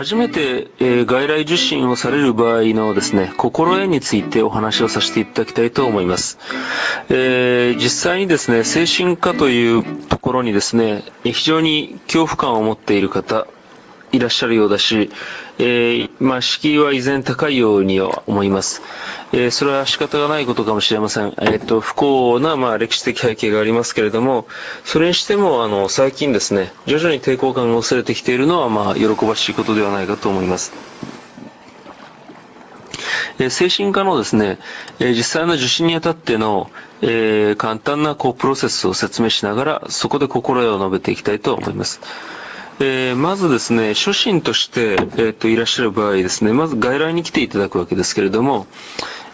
初めて、えー、外来受診をされる場合のですね、心得についてお話をさせていただきたいと思います。えー、実際にですね、精神科というところにですね、非常に恐怖感を持っている方、いらっしゃるようだし、えー、まあ、敷居は依然高いようには思います。えー、それは仕方がないことかもしれません。えっ、ー、と、不幸な、まあ、歴史的背景がありますけれども、それにしても、あの、最近ですね、徐々に抵抗感が薄れてきているのは、まあ、喜ばしいことではないかと思います。え精神科のですね、え実際の受診にあたっての、え簡単なこうプロセスを説明しながら、そこで心得を述べていきたいと思います。えー、まずですね、初心として、えー、といらっしゃる場合ですね、まず外来に来ていただくわけですけれども、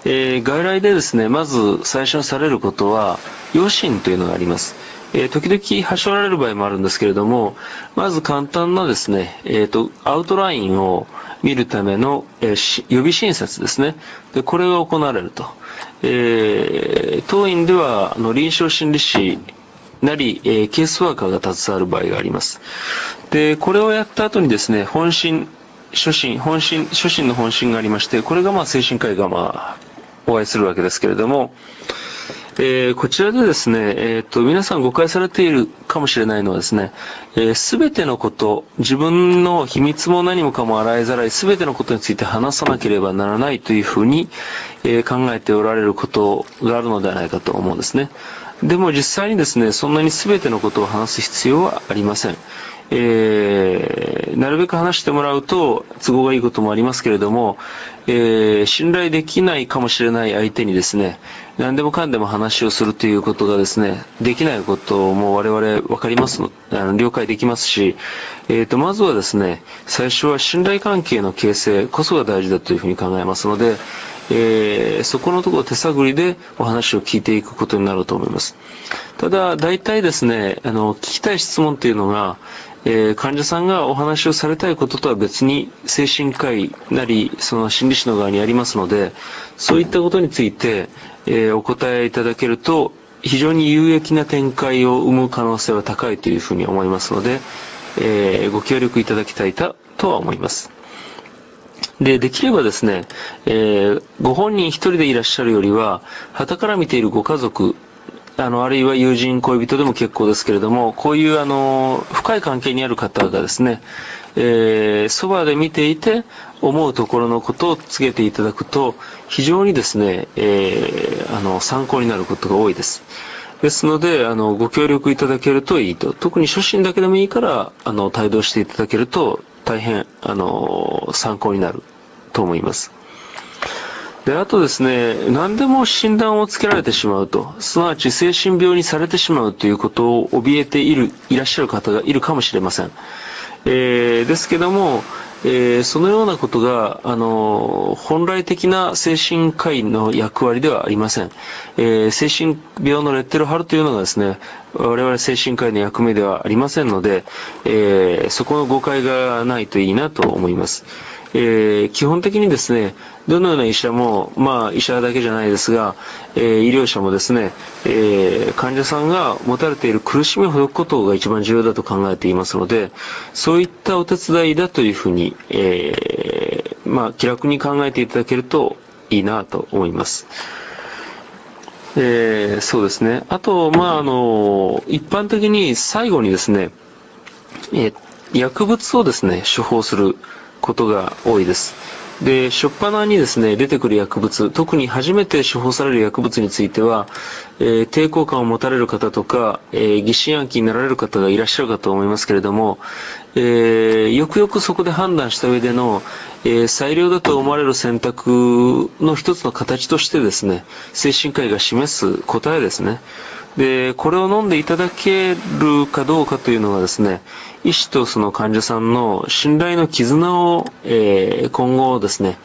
えー、外来でですね、まず最初にされることは、余震というのがあります。えー、時々はしょられる場合もあるんですけれども、まず簡単なですね、えっ、と、アウトラインを見るための、えー、予備診察ですね。で、これが行われると。えー、当院では、あの、臨床心理士なり、えー、ケースワーカーが携わる場合があります。で、これをやった後にですね、本心、初心、本心、初心の本心がありまして、これがまあ精神科医がまあ、お会いするわけですけれども、えー、こちらでですね、えー、と、皆さん誤解されているかもしれないのはですね、す、え、べ、てのこと、自分の秘密も何もかも洗いざらい、すべてのことについて話さなければならないというふうに、えー、考えておられることがあるのではないかと思うんですね。でも実際にですね、そんなに全てのことを話す必要はありません。えー、なるべく話してもらうと都合がいいこともありますけれども、えー、信頼できないかもしれない相手にですね、何でもかんでも話をするということがですね、できないことも我々分かりますの、あの了解できますし、えーと、まずはですね、最初は信頼関係の形成こそが大事だというふうに考えますので、えー、そこのところ手探りでお話を聞いていくことになると思います。ただ、大体ですね、あの、聞きたい質問っていうのが、えー、患者さんがお話をされたいこととは別に精神科医なり、その心理師の側にありますので、そういったことについて、えー、お答えいただけると、非常に有益な展開を生む可能性は高いというふうに思いますので、えー、ご協力いただきたいとは思います。で、できればですね、えー、ご本人一人でいらっしゃるよりは、旗から見ているご家族、あの、あるいは友人、恋人でも結構ですけれども、こういう、あの、深い関係にある方がですね、えー、そばで見ていて、思うところのことを告げていただくと、非常にですね、えー、あの、参考になることが多いです。ですので、あの、ご協力いただけるといいと。特に初心だけでもいいから、あの、帯同していただけると、大変、あの、参考になると思います。で、あとですね、何でも診断をつけられてしまうと、すなわち精神病にされてしまうということを怯えている、いらっしゃる方がいるかもしれません。えー、ですけども、えー、そのようなことが、あの、本来的な精神科医の役割ではありません。えー、精神病のレッテル貼るというのがですね、我々精神科医の役目ではありませんので、えー、そこの誤解がないといいなと思います。えー、基本的にですね、どのような医者も、まあ医者だけじゃないですが、えー、医療者もですね、えー、患者さんが持たれている苦しみをほどくことが一番重要だと考えていますので、そういったお手伝いだというふうに、えまあ気楽に考えていただけるといいなと思います。えそうですね。あと、まああの、一般的に最後にですね、え薬物をですね、処方する。ことが多いです。で、初っ端にですね、出てくる薬物、特に初めて処方される薬物については、えー、抵抗感を持たれる方とか、えー、疑心暗鬼になられる方がいらっしゃるかと思いますけれども、えー、よくよくそこで判断した上での、え最良だと思われる選択の一つの形としてですね、精神科医が示す答えですね。で、これを飲んでいただけるかどうかというのがですね、医師とその患者さんの信頼の絆を、えー、今後ですね、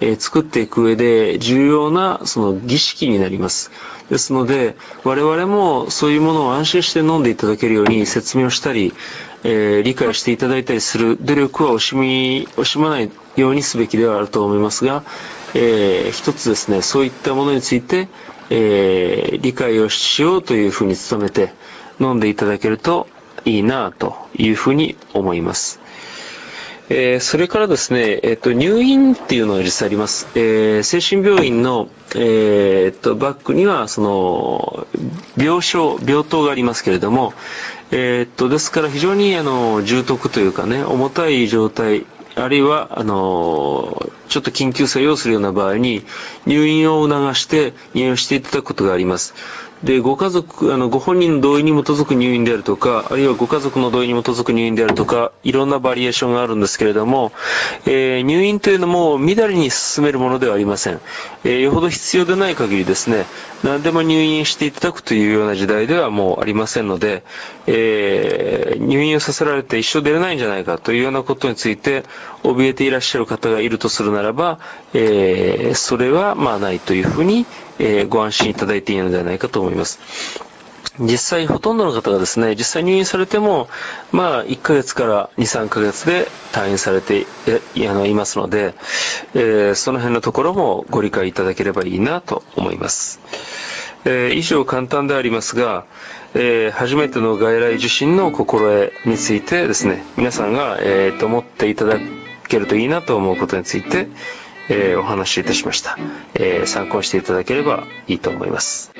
えー、作っていく上で重要なその儀式になります。ですので、我々もそういうものを安心して飲んでいただけるように説明をしたり、えー、理解していただいたりする努力は惜しみ、惜しまないようにすべきではあると思いますが、えー、一つですね、そういったものについて、えー、理解をしようというふうに努めて飲んでいただけるといいなというふうに思います。えー、それからですね、えっ、ー、と、入院っていうのが実際あります。えー、精神病院の、えっと、バックには、その、病床、病棟がありますけれども、えっと、ですから非常に、あの、重篤というかね、重たい状態、あるいは、あの、ちょっと緊急作用するような場合に、入院を促して入院していただくことがあります。で、ご家族、あの、ご本人の同意に基づく入院であるとか、あるいはご家族の同意に基づく入院であるとか、いろんなバリエーションがあるんですけれども、えー、入院というのも乱れに進めるものではありません。えー、よほど必要でない限りですね、何でも入院していただくというような時代ではもうありませんので、えー、入院をさせられて一生出れないんじゃないかというようなことについて、怯えていらっしゃる方がいるとするならば、えー、それはまあないというふうに、えー、ご安心いただいていいのではないかと思います。実際ほとんどの方がですね、実際入院されても、まあ、1ヶ月から2、3ヶ月で退院されていあのいますので、えー、その辺のところもご理解いただければいいなと思います。えー、以上簡単でありますが、えー、初めての外来受診の心得についてですね、皆さんが、えー、と思っていただけるといいなと思うことについて、えー、お話しいたしました、えー、参考していただければいいと思います。